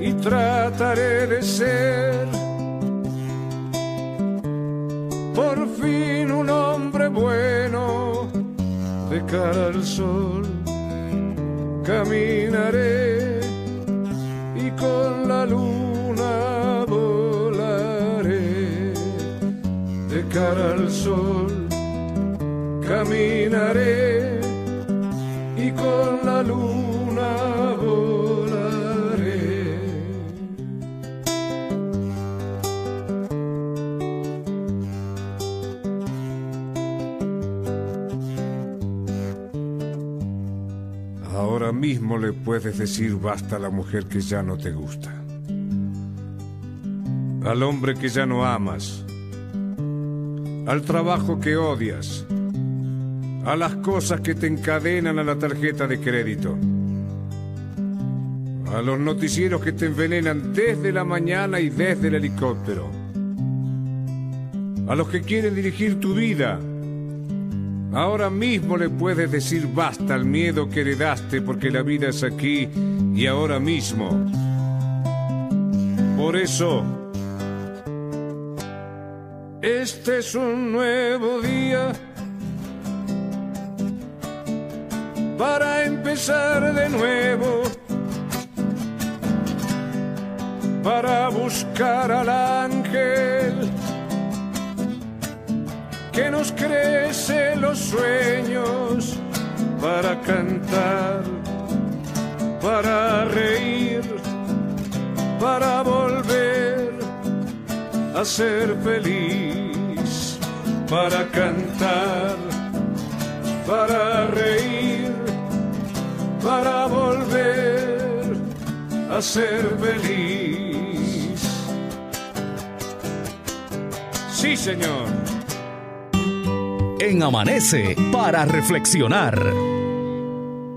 Y trataré de ser por fin un hombre bueno de cara al sol. Caminaré y con la luna volaré de cara al sol. Caminaré con la luna volaré. mismo le puedes decir basta a la mujer que ya no te gusta, al hombre que ya no amas, al trabajo que odias, a las cosas que te encadenan a la tarjeta de crédito, a los noticieros que te envenenan desde la mañana y desde el helicóptero, a los que quieren dirigir tu vida. Ahora mismo le puedes decir basta al miedo que heredaste porque la vida es aquí y ahora mismo. Por eso, este es un nuevo día para empezar de nuevo, para buscar al ángel que nos crece los sueños para cantar, para reír, para volver a ser feliz, para cantar, para reír, para volver a ser feliz. Sí, Señor en Amanece para reflexionar.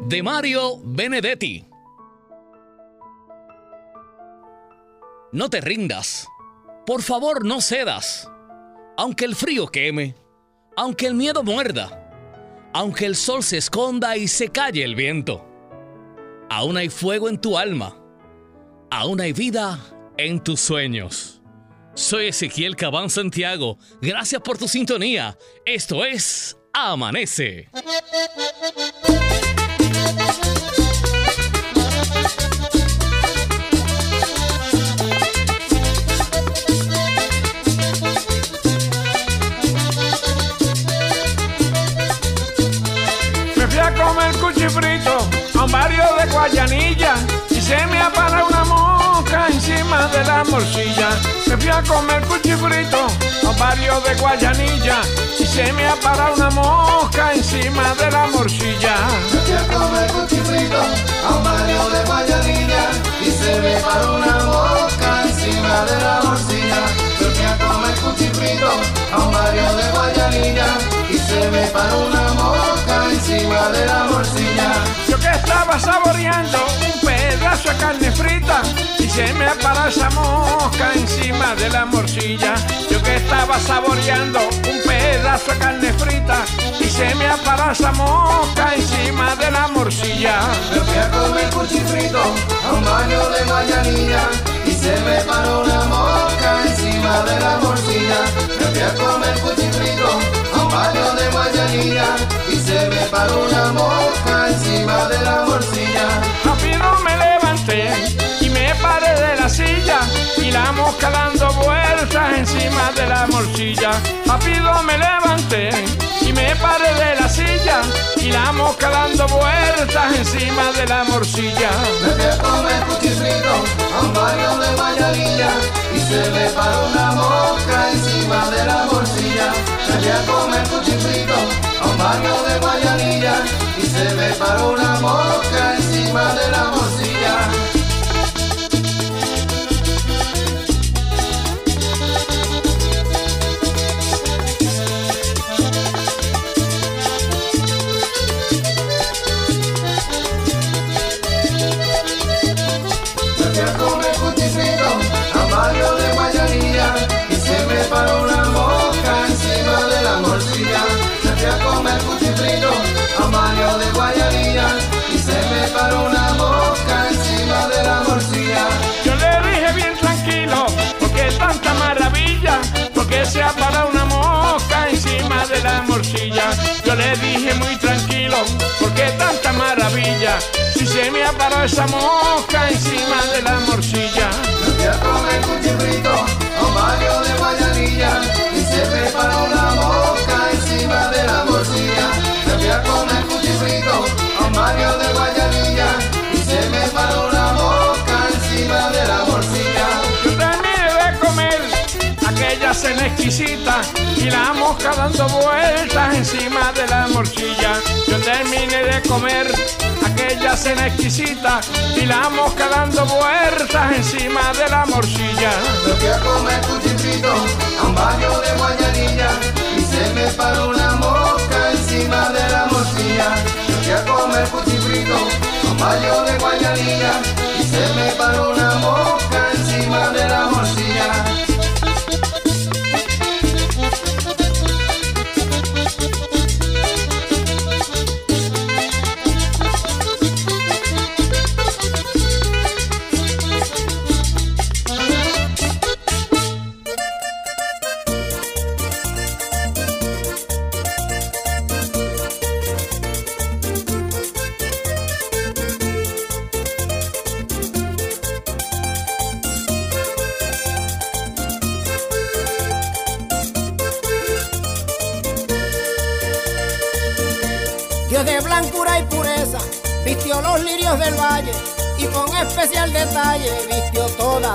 De Mario Benedetti. No te rindas. Por favor, no cedas. Aunque el frío queme, aunque el miedo muerda, aunque el sol se esconda y se calle el viento. Aún hay fuego en tu alma. Aún hay vida en tus sueños. Soy Ezequiel Cabán Santiago. Gracias por tu sintonía. Esto es Amanece. A un barrio de Guayanilla y se me apara una mosca encima de la morcilla. Me fui a comer cuchifrito a un barrio de Guayanilla y se me apara una mosca encima de la morcilla. Me fui a comer cuchifrito a un barrio de Guayanilla y se me paró una mosca encima de la morcilla. Me fui a un barrio de Guayanilla y se me paró una mosca encima de la morcilla. Yo que estaba saboreando un pedazo de carne frita y se me paró esa mosca encima de la morcilla. Yo que estaba saboreando un pedazo de carne frita y se me paró esa mosca encima de la morcilla. Me fui a comer cuchifrito a un baño de una mosca encima de la morcilla. Rápido me levanté y me paré de la silla y la mosca dando vueltas encima de la morcilla. Rápido me levanté me paré de la silla y la mosca dando vueltas encima de la morcilla. Me fui a comer cuchifrito a un baño de Guayanilla y se me paró una mosca encima de la morcilla. Me fui a comer cuchifrito a un baño de Guayanilla y se me paró una mosca encima de la morcilla. Parado una mosca encima de la morcilla. Yo le dije muy tranquilo, porque tanta maravilla, si se me parado esa mosca encima de la morcilla. Fui a comer cuchifrito a un barrio de Guayanilla y se me paró una mosca exquisita y la mosca dando vueltas encima de la morcilla. Yo terminé de comer aquella cena exquisita y la mosca dando vueltas encima de la morcilla. Me fui a comer cuchifrito a un barrio de Guayanilla y se me paró una mosca encima de la morcilla. Me fui a comer cuchifrito a un barrio de Guayanilla y se me paró una mosca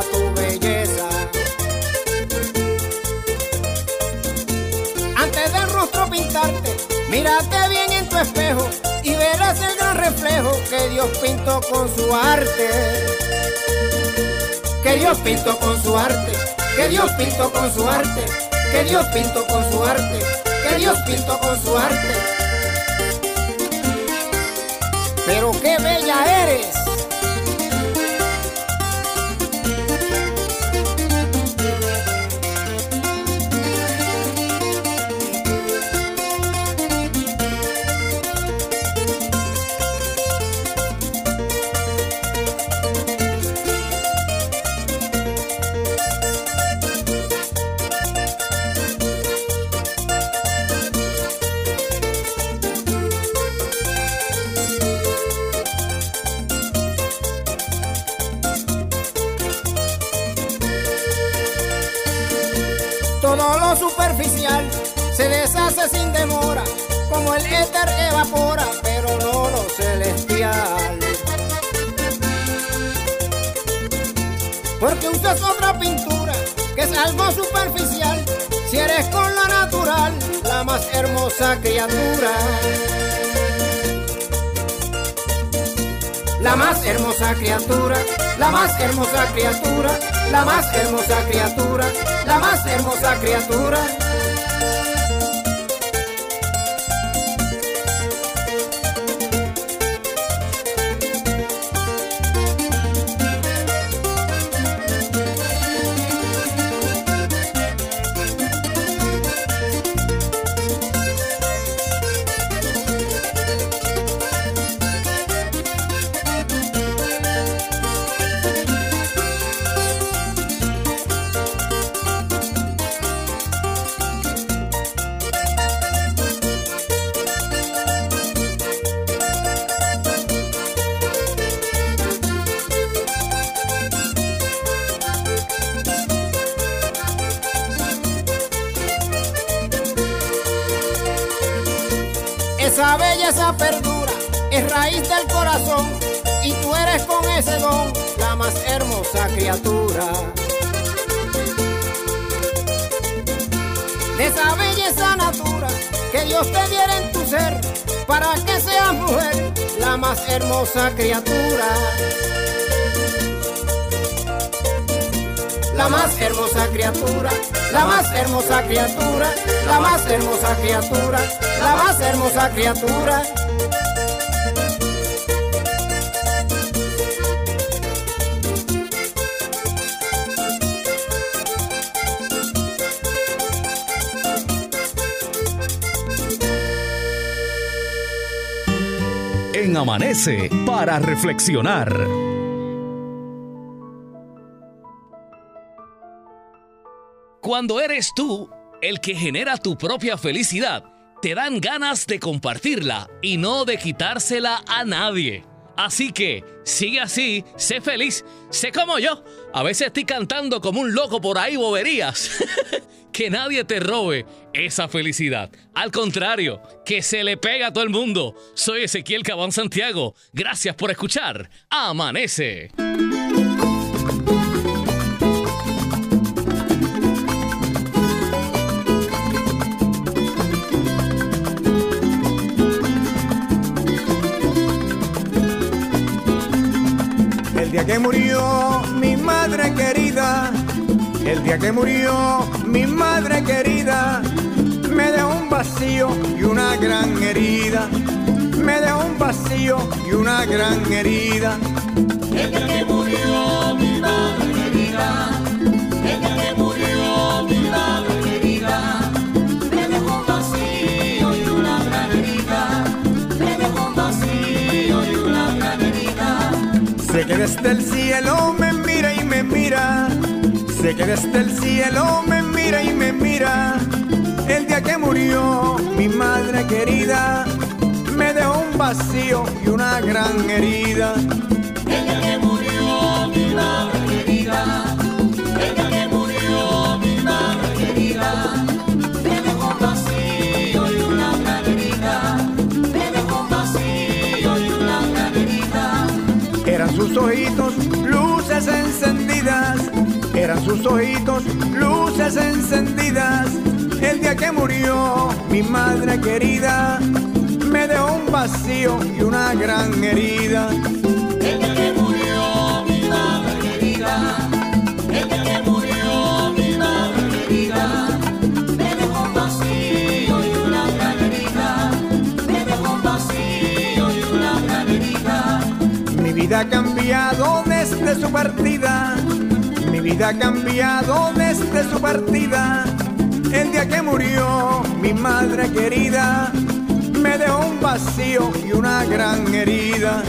tu belleza. Antes del rostro pintarte, mírate bien en tu espejo y verás el gran reflejo que Dios pintó con su arte. Que Dios pintó con su arte, que Dios pintó con su arte, que Dios pintó con su arte, que Dios pintó con su arte. Pero qué bella eres. Algo superficial, si eres con la natural, la más hermosa criatura. La más hermosa criatura, la más hermosa criatura, la más hermosa criatura, la más hermosa criatura. Esa perdura, es raíz del corazón y tú eres con ese don la más hermosa criatura. De esa belleza natura que Dios te diera en tu ser para que seas mujer, la más hermosa criatura. La más hermosa criatura, la más hermosa criatura, la más hermosa criatura, la más hermosa criatura. En Amanece para reflexionar. Cuando eres tú el que genera tu propia felicidad, te dan ganas de compartirla y no de quitársela a nadie. Así que sigue así, sé feliz, sé como yo. A veces estoy cantando como un loco por ahí boberías. que nadie te robe esa felicidad. Al contrario, que se le pega a todo el mundo. Soy Ezequiel Cabán Santiago. Gracias por escuchar. Amanece. Día que murió mi madre querida, el día que murió mi madre querida, me dejó un vacío y una gran herida. Me dejó un vacío y una gran herida. El desde el cielo me mira y me mira. Sé que desde el cielo me mira y me mira. El día que murió mi madre querida, me dejó un vacío y una gran herida. El día que murió sus ojitos luces encendidas, eran sus ojitos luces encendidas. El día que murió mi madre querida, me dejó un vacío y una gran herida. Su partida, mi vida ha cambiado desde su partida. El día que murió mi madre querida, me dejó un vacío y una gran herida.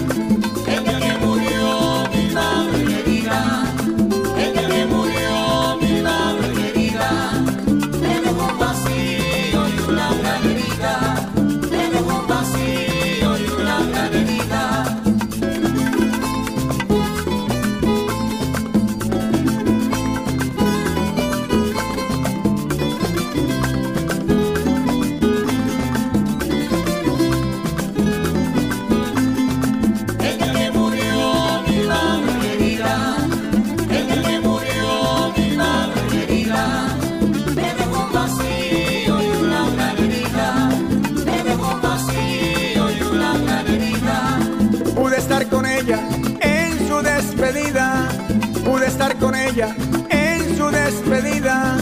Ella en su despedida.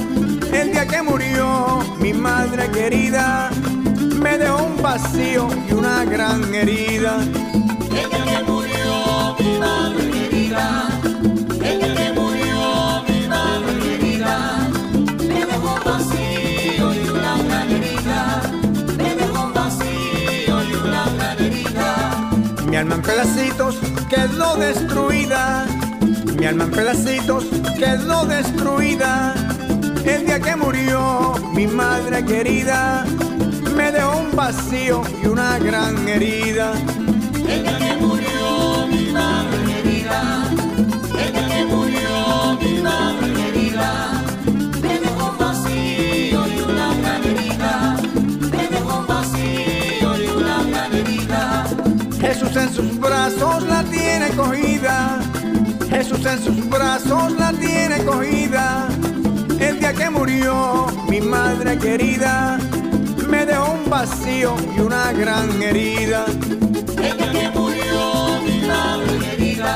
El día que murió mi madre querida, me dejó un vacío y una gran herida. El día que murió mi madre querida, el día que murió mi madre querida, me dejó un vacío y una gran herida, me dejó un vacío y una gran herida. Mi alma en pedacitos quedó destruida, mi alma en pedacitos quedó destruida. El día que murió mi madre querida, me dejó un vacío y una gran herida. El día que murió mi madre querida, el día que murió mi madre querida, me dejó un vacío y una gran herida, me dejó un vacío y una gran herida. Jesús en sus brazos la tiene cogida. En sus brazos la tiene cogida. El día que murió mi madre querida, me dejó un vacío y una gran herida. El día que murió mi madre querida,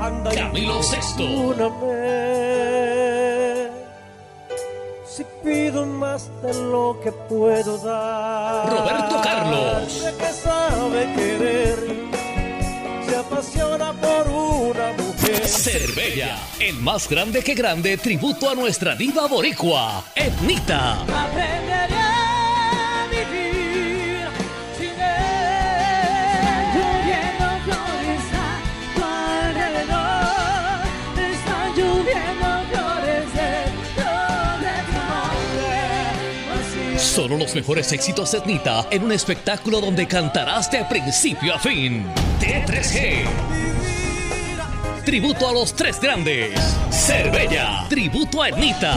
Anda Camilo perdóname. Si pido más de lo que puedo dar. Roberto Carlos. Que sabe querer, se apasiona por una mujer. Cervella, el más grande que grande tributo a nuestra diva boricua, Etnita. Solo los mejores éxitos de Etnita en un espectáculo donde cantarás de principio a fin. T3G. Tributo a los tres grandes. Cervella. Tributo a Etnita.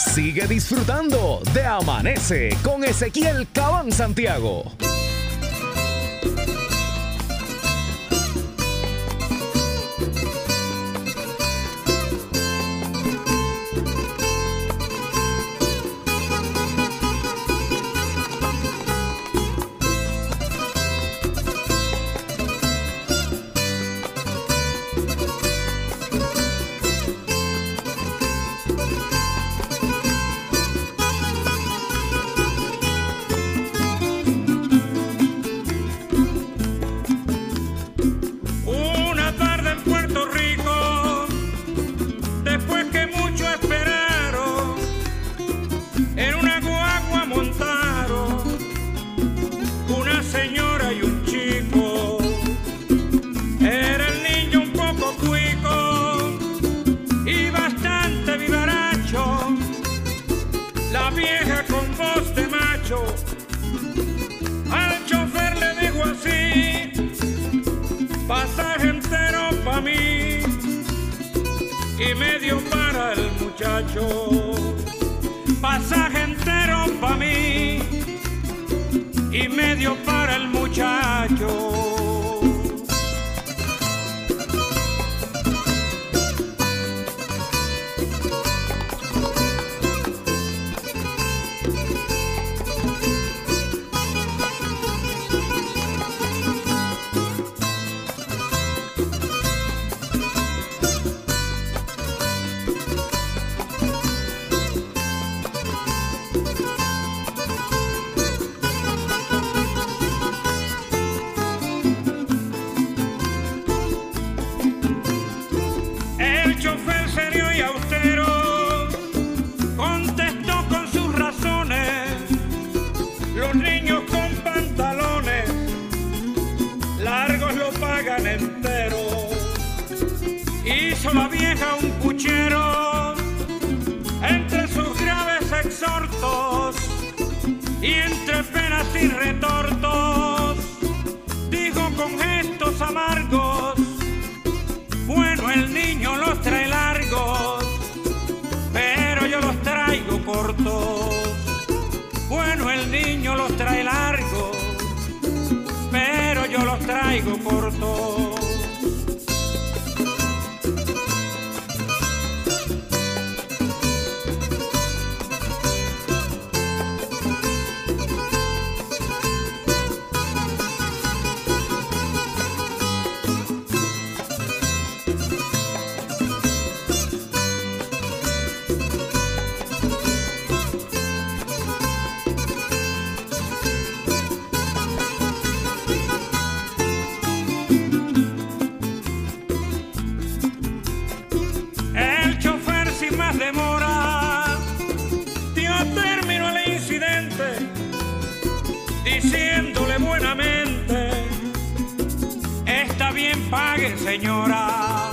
Sigue disfrutando de Amanece con Ezequiel Cabán Santiago. Bien pague señora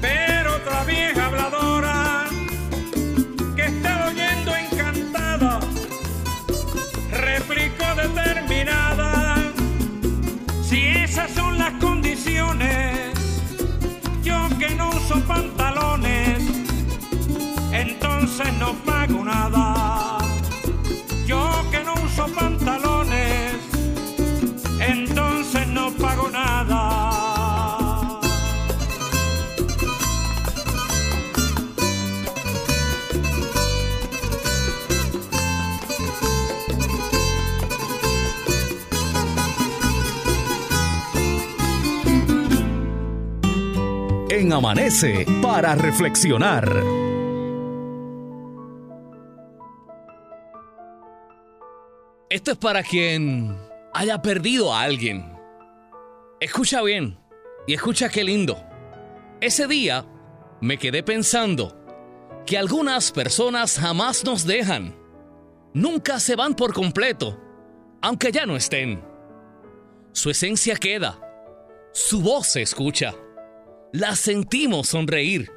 pero otra vieja habladora que está oyendo encantada replicó determinada si esas son las condiciones yo que no uso pantalones, entonces no pago nada. Yo que no uso pantalones, pago nada. En Amanece para reflexionar. Esto es para quien haya perdido a alguien. Escucha bien y escucha qué lindo. Ese día me quedé pensando que algunas personas jamás nos dejan. Nunca se van por completo, aunque ya no estén. Su esencia queda. Su voz se escucha. La sentimos sonreír.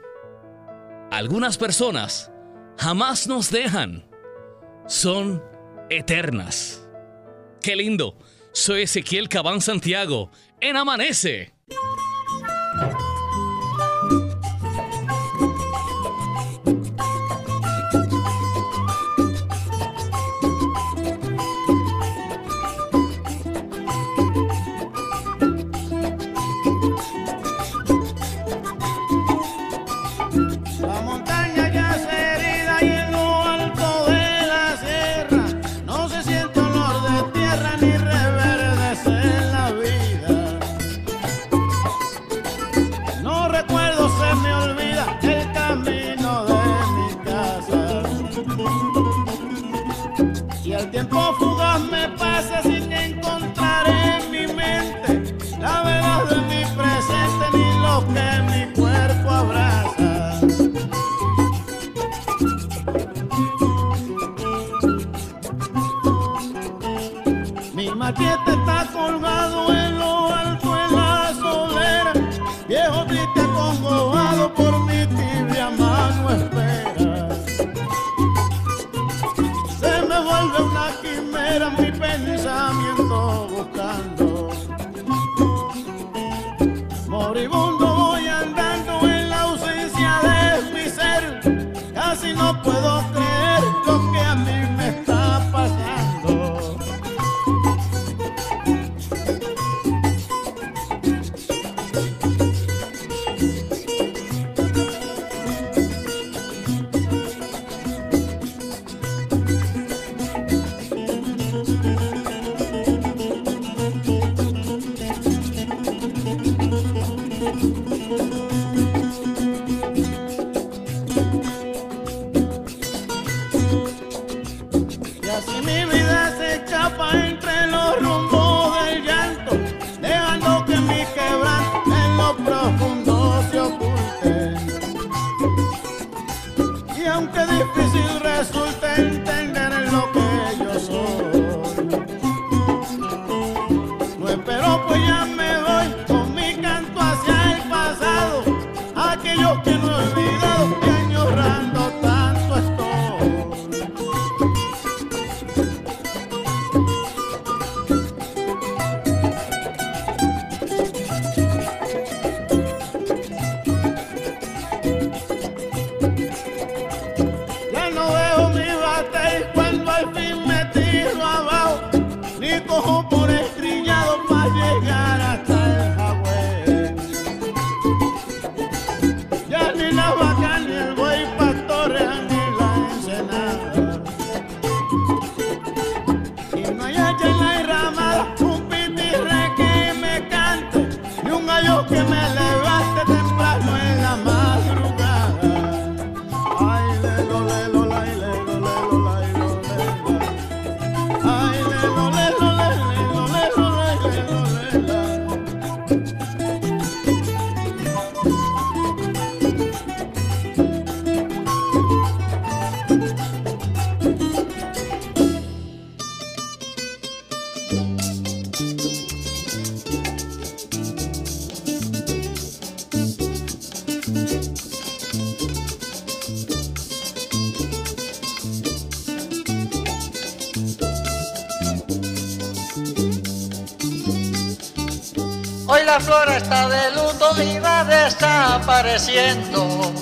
Algunas personas jamás nos dejan. Son eternas. Qué lindo. Soy Ezequiel Cabán Santiago. En Amanece. La flora está de luto y va desapareciendo.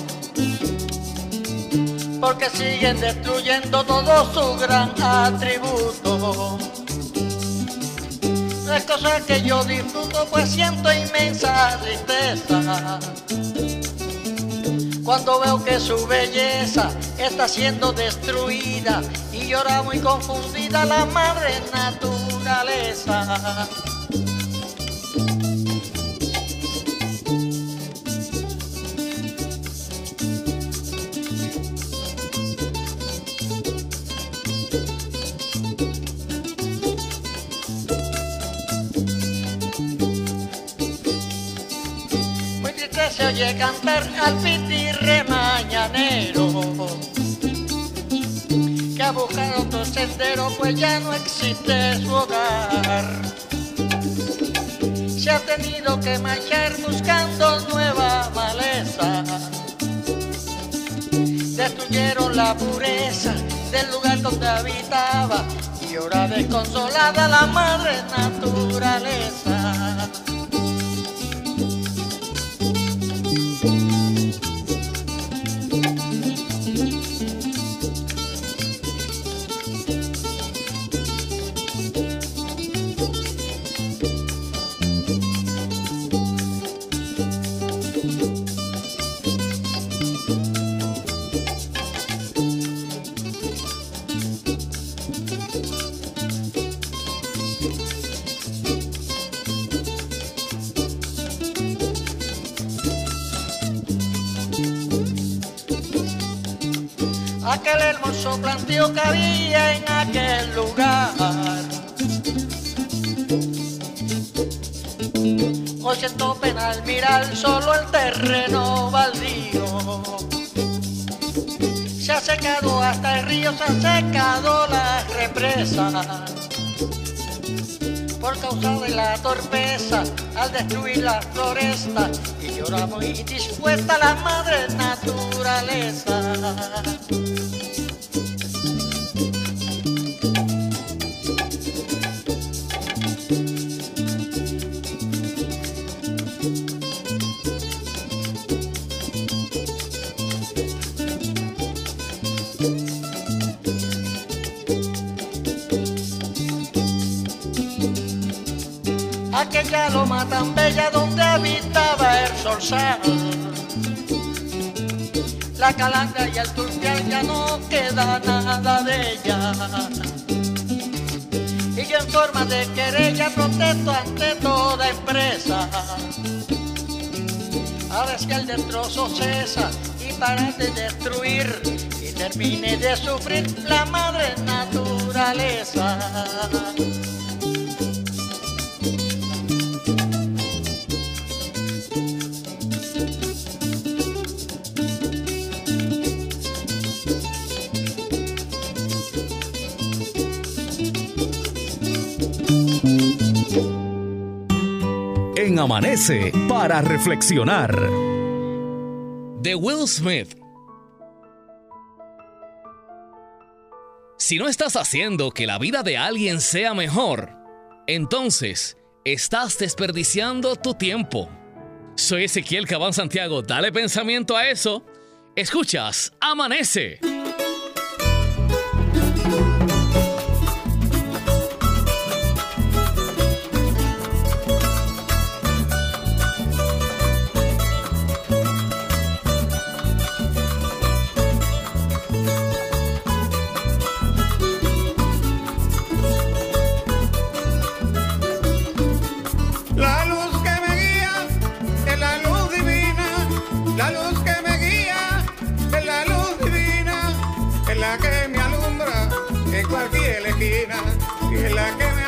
Porque siguen destruyendo todo su gran atributo. No es cosa que yo disfruto, pues siento inmensa tristeza. Cuando veo que su belleza está siendo destruida y llora muy confundida la madre naturaleza. Oye cantar al pitirre mañanero que ha buscado otro sendero pues ya no existe su hogar. Se ha tenido que marchar buscando nueva maleza. Destruyeron la pureza del lugar donde habitaba y ahora desconsolada la madre naturaleza. Aquel hermoso plantío que había en aquel lugar. Hoy siento pena al mirar solo el terreno baldío. Se ha secado hasta el río, se ha secado la represa. Por causa de la torpeza, al destruir la floresta, y llora muy dispuesta la madre naturaleza. Aquella loma tan bella donde habitaba el zorzal. La calanga y el turpial ya no queda nada de ella. Y yo en forma de querella protesto ante toda empresa. A ver que el destrozo cesa y para de destruir y termine de sufrir la madre naturaleza. Amanece para reflexionar. de Will Smith. Si no estás haciendo que la vida de alguien sea mejor, entonces estás desperdiciando tu tiempo. Soy Ezequiel Cabán Santiago, dale pensamiento a eso. Escuchas, amanece. Esquina, y es la que me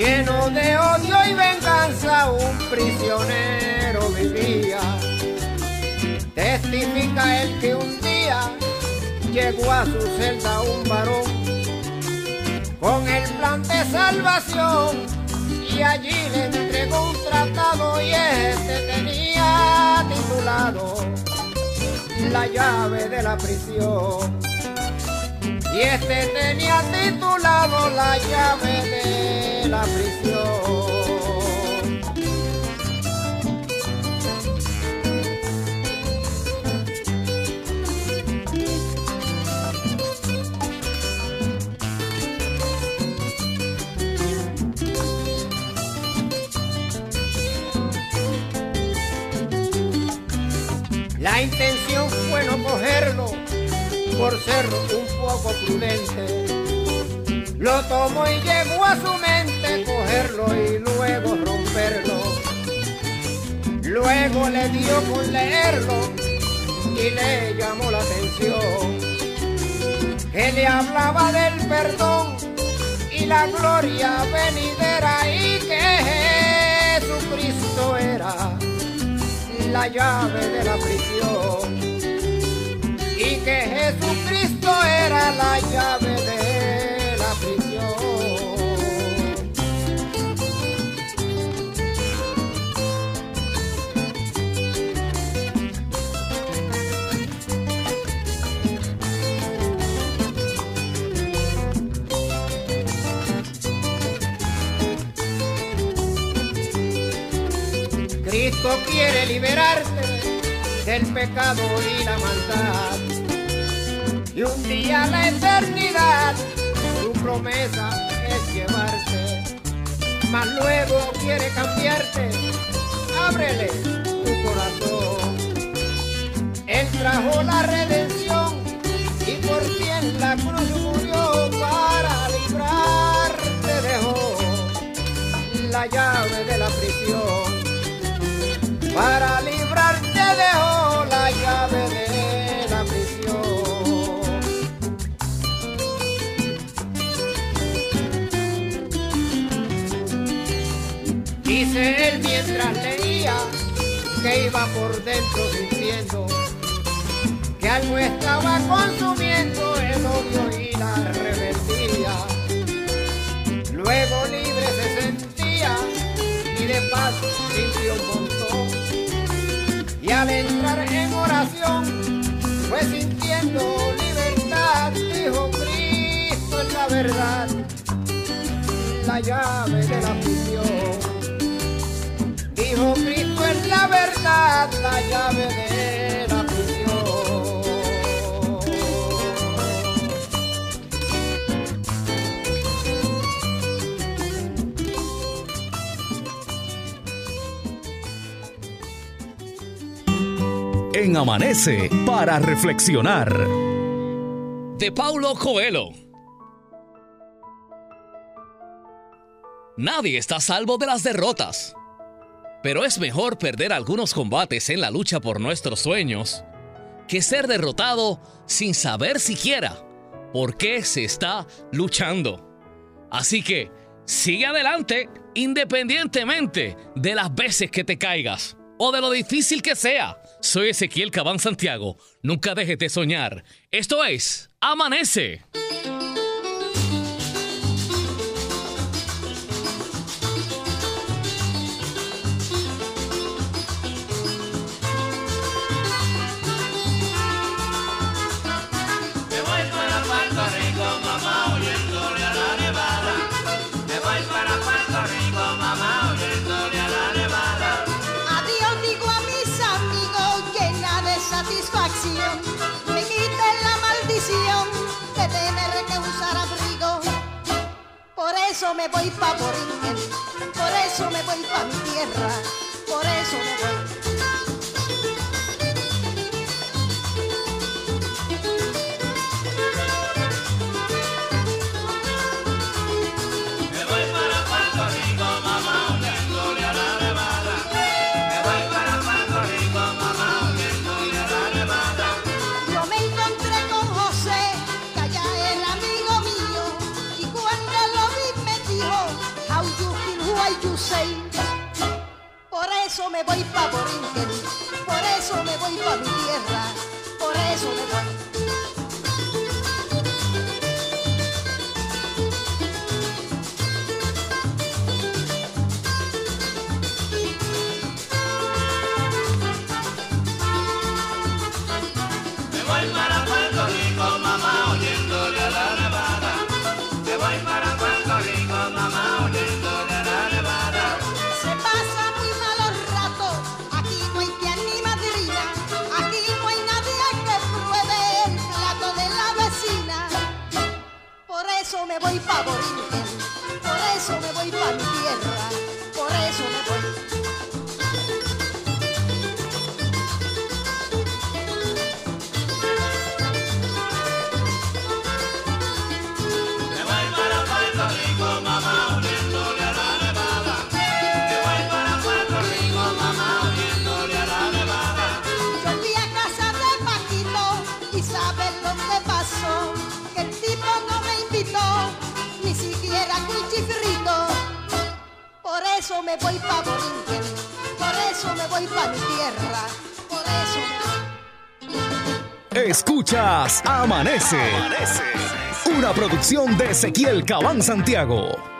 lleno de odio y venganza, un prisionero vivía. Testifica el que un día llegó a su celda un varón con el plan de salvación y allí le entregó un tratado y este tenía titulado la llave de la prisión. Y este tenía titulado la llave de la prisión. La intención fue no cogerlo por ser un poco prudente. Lo tomó y llegó a su mente cogerlo y luego romperlo. Luego le dio con leerlo y le llamó la atención. Que le hablaba del perdón y la gloria venidera y que Jesucristo era la llave de la prisión y que Jesucristo era la llave de la prisión. Cristo quiere liberarte del pecado y la maldad. Y un día la eternidad, su promesa es llevarte. Mas luego quiere cambiarte, ábrele tu corazón. Él trajo la redención y por ti en la cruz murió para librarte dejó la llave de la prisión para librarte dejó iba por dentro sintiendo que algo estaba consumiendo el odio y la rebeldía. Luego libre se sentía y de paz sintió un. Y al entrar en oración fue sintiendo libertad, dijo Cristo es la verdad, la llave de la prisión. Dijo Cristo es la verdad, la llave de la prisión. En Amanece para reflexionar. De Paulo Coelho. Nadie está a salvo de las derrotas. Pero es mejor perder algunos combates en la lucha por nuestros sueños que ser derrotado sin saber siquiera por qué se está luchando. Así que sigue adelante independientemente de las veces que te caigas o de lo difícil que sea. Soy Ezequiel Cabán Santiago. Nunca dejes de soñar. Esto es Amanece. Eso me voy pa' Borinquen, por eso me voy pa' mi tierra, por eso me voy. Por eso me voy pa' Borinquen, por eso me voy pa' mi tierra, por eso me voy. Me me voy pa' Borinquen, por eso me voy pa' mi tierra, por eso. Escuchas Amanece. Una producción de Ezequiel Cabán Santiago.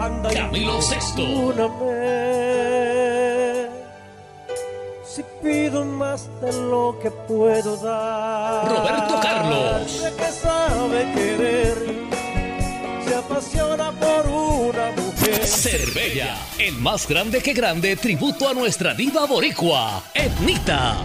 Anda Camilo Sesto. perdóname. Si pido más de lo que puedo dar. Roberto Carlos. De que sabe querer, se apasiona por una mujer. Cervella, el más grande que grande tributo a nuestra diva boricua, Etnita.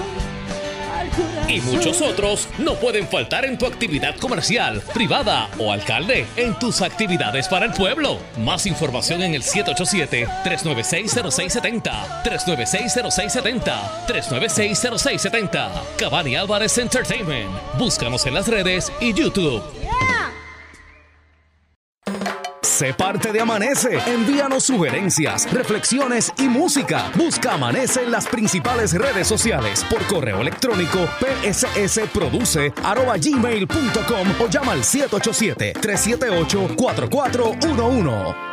Y muchos otros no pueden faltar en tu actividad comercial, privada o alcalde, en tus actividades para el pueblo. Más información en el 787-396-0670, 396-0670, 396-0670. Cabani Álvarez Entertainment. Búscanos en las redes y YouTube. Sé parte de Amanece. Envíanos sugerencias, reflexiones y música. Busca Amanece en las principales redes sociales por correo electrónico pssproduce.gmail.com o llama al 787-378-4411.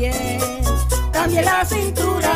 Piel, también la cintura.